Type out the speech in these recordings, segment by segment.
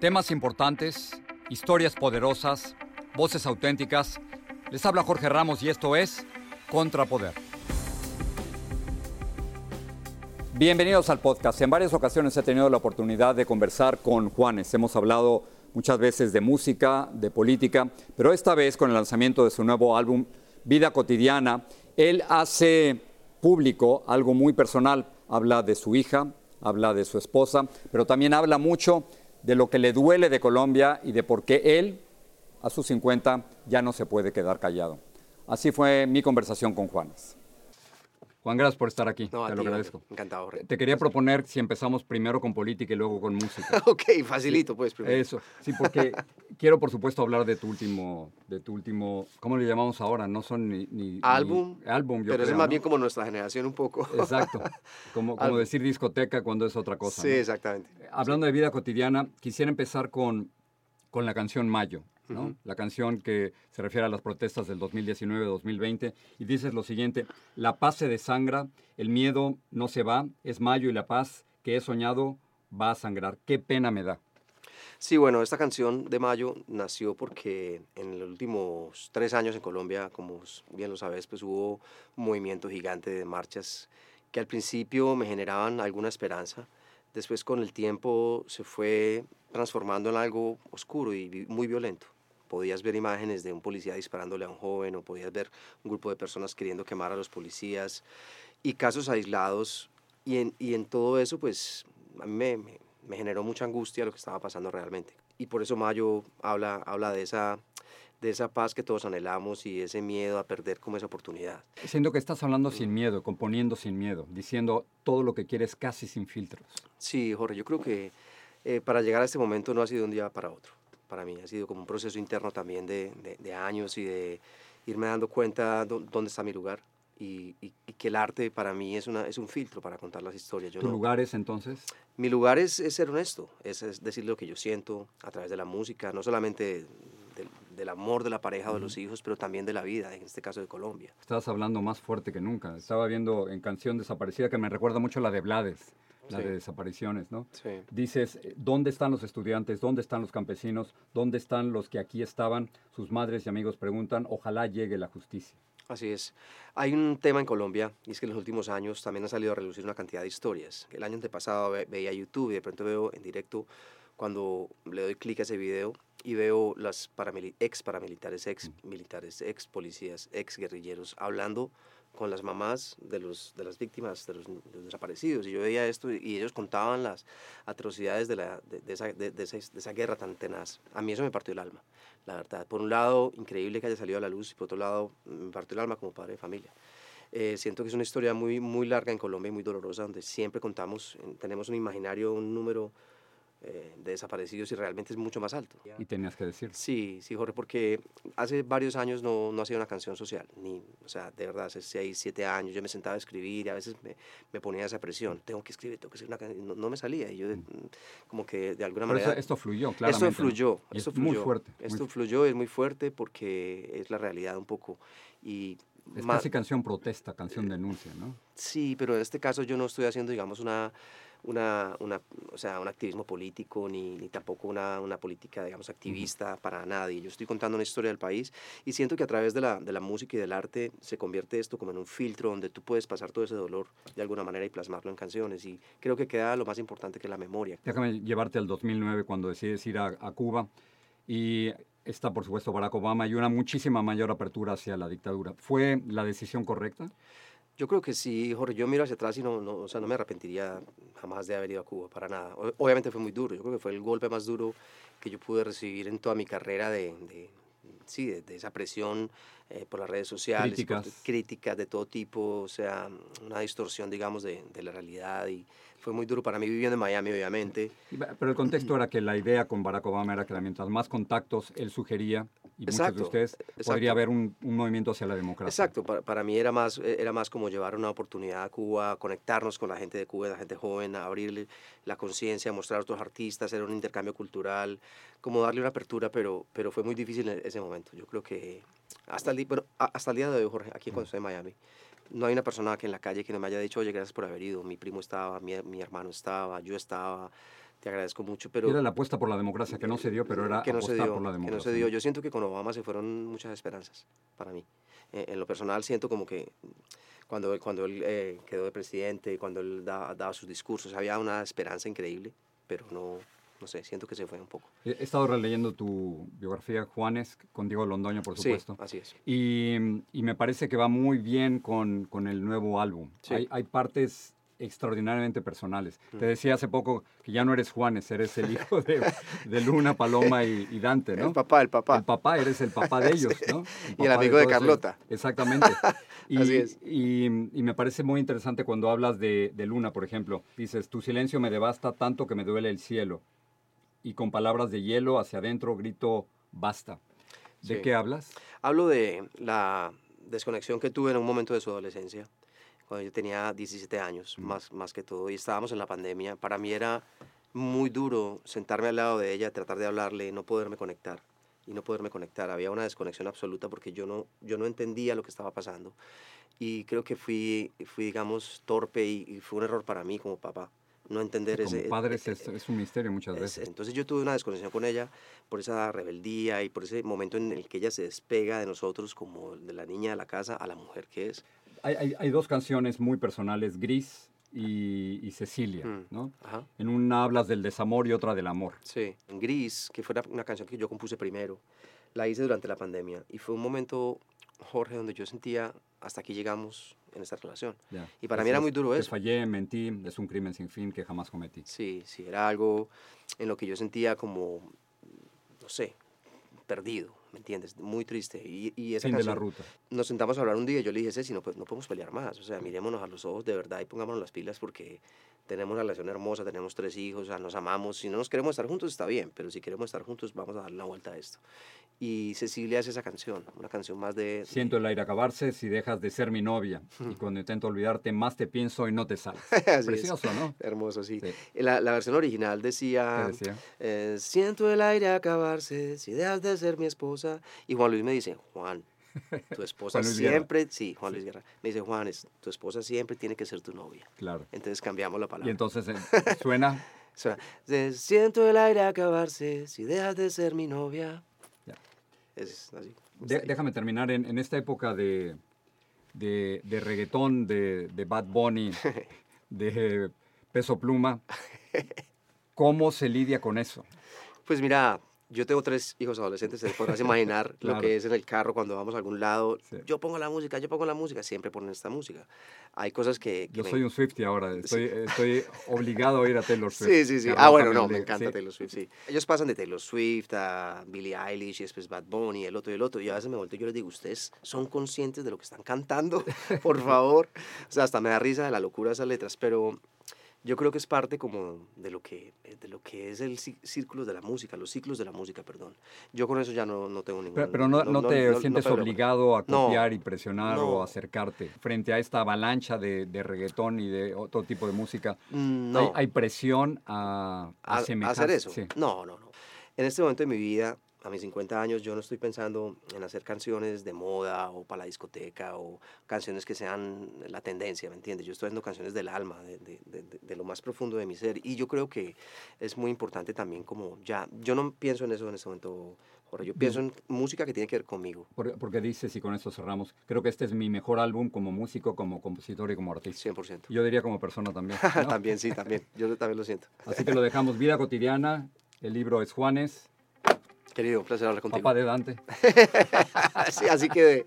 Temas importantes, historias poderosas, voces auténticas. Les habla Jorge Ramos y esto es Contrapoder. Bienvenidos al podcast. En varias ocasiones he tenido la oportunidad de conversar con Juanes. Hemos hablado muchas veces de música, de política, pero esta vez con el lanzamiento de su nuevo álbum Vida Cotidiana, él hace público algo muy personal. Habla de su hija, habla de su esposa, pero también habla mucho de lo que le duele de Colombia y de por qué él, a sus 50, ya no se puede quedar callado. Así fue mi conversación con Juanes. Juan, gracias por estar aquí. No, a Te ti, lo agradezco. Encantado. Te quería proponer si empezamos primero con política y luego con música. ok, facilito, pues, primero. Eso, sí, porque quiero, por supuesto, hablar de tu último, de tu último, ¿cómo le llamamos ahora? No son ni, ni- ni- Álbum, álbum, yo pero eso es creo, más ¿no? bien como nuestra generación un poco. Exacto, como, como Álbum. decir discoteca cuando es otra cosa. sí, ¿no? exactamente. Hablando de vida cotidiana, quisiera empezar con, con la canción Mayo, ¿no? La canción que se refiere a las protestas del 2019-2020 y dices lo siguiente, la paz se desangra, el miedo no se va, es Mayo y la paz que he soñado va a sangrar. Qué pena me da. Sí, bueno, esta canción de Mayo nació porque en los últimos tres años en Colombia, como bien lo sabes, pues hubo un movimiento gigante de marchas que al principio me generaban alguna esperanza. Después con el tiempo se fue transformando en algo oscuro y muy violento. Podías ver imágenes de un policía disparándole a un joven o podías ver un grupo de personas queriendo quemar a los policías y casos aislados. Y en, y en todo eso, pues a mí me, me- me generó mucha angustia lo que estaba pasando realmente. Y por eso Mayo habla, habla de, esa, de esa paz que todos anhelamos y ese miedo a perder como esa oportunidad. Siento que estás hablando sin miedo, componiendo sin miedo, diciendo todo lo que quieres casi sin filtros. Sí, Jorge, yo creo que eh, para llegar a este momento no ha sido un día para otro. Para mí ha sido como un proceso interno también de, de- de años y de irme dando cuenta dó- dónde está mi lugar y, y- y que el arte para mí es, una, es un filtro para contar las historias. Yo ¿Tu no- lugar es entonces? Mi lugar es, es ser honesto, es, es decir lo que yo siento a través de la música, no solamente del, del amor de la pareja o de los hijos, pero también de la vida, en este caso de Colombia. Estás hablando más fuerte que nunca. Estaba viendo en Canción Desaparecida que me recuerda mucho la de Blades, la Sí. de desapariciones, ¿no? Sí. Dices, eh, ¿dónde están los estudiantes? ¿Dónde están los campesinos? ¿Dónde están los que aquí estaban? Sus madres y amigos preguntan, ojalá llegue la justicia. Así es. Hay un tema en Colombia y es que en los últimos años también ha salido a relucir una cantidad de historias. El año antepasado ve- veía YouTube y de pronto veo en directo cuando le doy clic a ese video y veo las paramili- ex paramilitares, ex militares, ex policías, ex guerrilleros hablando con las mamás de, los, de las víctimas, de los, de los desaparecidos. Y yo veía esto y, ellos contaban las atrocidades de, la, de, de esa, de- esa- guerra tan tenaz. A mí eso me partió el alma, la verdad. Por un lado, increíble que haya salido a la luz y por otro lado, me partió el alma como padre de familia. Eh, siento que es una historia muy, muy larga en Colombia y muy dolorosa, donde siempre contamos, tenemos un imaginario, un número eh, de desaparecidos y realmente es mucho más alto. Y tenías que decir. Sí, sí, Jorge, porque hace varios años no, no hacía una canción social, ni, o sea, de verdad, hace seis, siete años yo me sentaba a escribir y a veces me, me ponía esa presión, tengo que escribir, tengo que escribir una canción, no, no me salía y yo de- como que de alguna Pero manera... eso- esto fluyó, claramente. Esto ¿no? fluyó, Y esto es fluyó. muy fuerte. muy Esto fuerte. fluyó, es muy fuerte porque es la realidad un poco. Y Es casi canción protesta, canción denuncia, ¿no? Sí, pero en este caso yo no estoy haciendo, digamos, una, una, una, o sea, un activismo político ni, ni tampoco una, una política, digamos, activista para nadie. Yo estoy contando una historia del país y siento que a través de la, de la música y del arte se convierte esto como en un filtro donde tú puedes pasar todo ese dolor de alguna manera y plasmarlo en canciones. Y creo que queda lo más importante que es la memoria. Déjame llevarte al 2009 cuando decides ir a, a Cuba y está por supuesto Barack Obama y una muchísima mayor apertura hacia la dictadura. ¿Fue la decisión correcta? Yo creo que sí, Jorge, yo miro hacia atrás y no, no, o sea, no me arrepentiría jamás de haber ido a Cuba, para nada. Obviamente fue muy duro, yo creo que fue el golpe más duro que yo pude recibir en toda mi carrera de- sí, de, esa presión eh, por las redes sociales, críticas. críticas de todo tipo, o sea, una distorsión, digamos, de, de la realidad y fue muy duro para mí viviendo en Miami, obviamente. Pero el contexto era que la idea con Barack Obama era que mientras más contactos él sugería, y muchos de ustedes, podría haber un, un, movimiento hacia la democracia. Exacto, para, para, mí era más, era más como llevar una oportunidad a Cuba, conectarnos con la gente de Cuba, la gente joven, abrirle la conciencia, mostrar a otros artistas, hacer un intercambio cultural, como darle una apertura, pero, pero fue muy difícil en ese momento. Yo creo que hasta el, bueno, hasta el día de hoy, Jorge, aquí cuando estoy en Miami, no hay una persona que en la calle que no me haya dicho, oye, gracias por haber ido, mi primo estaba, mi, mi hermano estaba, yo estaba, te agradezco mucho, pero... Era la apuesta por la democracia, que no se dio, pero era que no se dio, por la democracia. Que no se dio. Yo siento que con Obama se fueron muchas esperanzas para mí. Eh, en lo personal siento como que cuando, cuando él eh, quedó de presidente, cuando él daba, daba sus discursos, había una esperanza increíble, pero no, no sé, siento que se fue un poco. He estado releyendo tu biografía, Juanes, con Diego Londoño, por supuesto. Sí, así es. Y, y, me parece que va muy bien con, con el nuevo álbum. Sí. Hay, hay, partes extraordinariamente personales. Mm. Te decía hace poco que ya no eres Juanes, eres el hijo de, de Luna, Paloma y, y, Dante, ¿no? El papá, el papá. El papá, eres el papá de ellos, sí. ¿no? El y el amigo de, de Carlota. Ese, exactamente. Y, Así es. Y, y, me parece muy interesante cuando hablas de, de Luna, por ejemplo. Dices, tu silencio me devasta tanto que me duele el cielo y con palabras de hielo hacia adentro grito basta. ¿De Sí. qué hablas? Hablo de la desconexión que tuve en un momento de su adolescencia, cuando yo tenía 17 años, más, más que todo, y estábamos en la pandemia. Para mí era muy duro sentarme al lado de ella, tratar de hablarle, no poderme conectar y no poderme conectar. Había una desconexión absoluta porque yo no, yo no entendía lo que estaba pasando. Y creo que fui, fui digamos, torpe y, y fue un error para mí como papá no entender Como ese... padres eh, es, es, un misterio muchas veces. Entonces yo tuve una desconexión con ella por esa rebeldía y por ese momento en el que ella se despega de nosotros como de la niña de la casa a la mujer que es. Hay, hay, hay dos canciones muy personales, Gris y, y Cecilia, Mm, ¿no? Ajá. En una hablas del desamor y otra del amor. Sí, en Gris, que fue una canción que yo compuse primero, la hice durante la pandemia y fue un momento, Jorge, donde yo sentía, hasta aquí llegamos en esta relación. Ya. Y para mí era muy duro te eso. fallé, mentí, es un crimen sin fin que jamás cometí. Sí, sí, era algo en lo que yo sentía como, no sé, perdido, ¿me entiendes? Muy triste. Y, y esa Fin de canción, la ruta. nos sentamos a hablar un día y yo le dije, Ceci, no, pues, no podemos pelear más. O sea, mirémonos a los ojos de verdad y pongámonos las pilas porque tenemos una relación hermosa, tenemos tres hijos, o sea, nos amamos. Si no nos queremos estar juntos, está bien, pero si queremos estar juntos, vamos a darle la vuelta a esto. Y Cecilia hace esa canción, una canción más de... Siento el aire acabarse si dejas de ser mi novia. Y cuando intento olvidarte, más te pienso y no te sales. Precioso, ¿no? Hermoso, sí. Sí. La, la versión original decía, ¿Qué decía? eh, siento el aire acabarse si dejas de ser mi esposa. Y Juan Luis me dice, Juan, tu esposa Guerra. siempre, sí, Juan Luis Guerra, me dice, Juan, es- tu esposa siempre tiene que ser tu novia. Claro. Entonces cambiamos la palabra. Y entonces eh, suena Suena, "Se- siento el aire acabarse si dejas de ser mi novia. Ya. Es así. De- déjame terminar en, en esta época de, de, de reggaetón, de, de Bad Bunny, de Peso Pluma. ¿Cómo se lidia con eso? Pues mira, yo tengo tres hijos adolescentes, te podrás imaginar lo Claro. que es en el carro cuando vamos a algún lado. Sí. Yo pongo la música, yo pongo la música, siempre ponen esta música. Hay cosas que... que Yo me- soy un Swiftie ahora, estoy, estoy obligado a ir a Taylor Swift. Sí, sí, sí. Ah, bueno, no, me encanta sí. Taylor Swift, sí. Ellos pasan de Taylor Swift a Billie Eilish y después Bad Bunny, el otro y el otro. Y a veces me volteo y yo les digo, ¿ustedes son conscientes de lo que están cantando? Por favor. O sea, hasta me da risa de la locura de esas letras, pero yo creo que es parte como de lo que, de lo que es el cí- círculo de la música, los ciclos de la música, perdón. Yo con eso ya no, no tengo ningún... Pero, pero no, no te sientes obligado a No, copiar y presionar o no. acercarte frente a esta avalancha de, de reggaetón y de otro tipo de música. Mm, No. Hay, hay presión a, a a, a hacer eso. Sí. No, no, no. En este momento de mi vida, a mis 50 años, yo no estoy pensando en hacer canciones de moda o para la discoteca o canciones que sean la tendencia, ¿me entiendes? Yo estoy haciendo canciones del alma, de, de- de- de- lo más profundo de mi ser. Y yo creo que es muy importante también como ya, yo no pienso en eso en este momento, Jorge, yo pienso en música que tiene que ver conmigo, Por- Porque dices, y con esto cerramos, creo que este es mi mejor álbum como músico, como compositor y como artista. 100%. Yo diría como persona también. ¿no? también, sí, también. Yo también lo siento. Así que lo dejamos. Vida cotidiana. El libro es Juanes, Querido, un placer hablar contigo. papá de Dante. Sí, así que...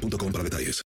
boostmobile.com para detalles.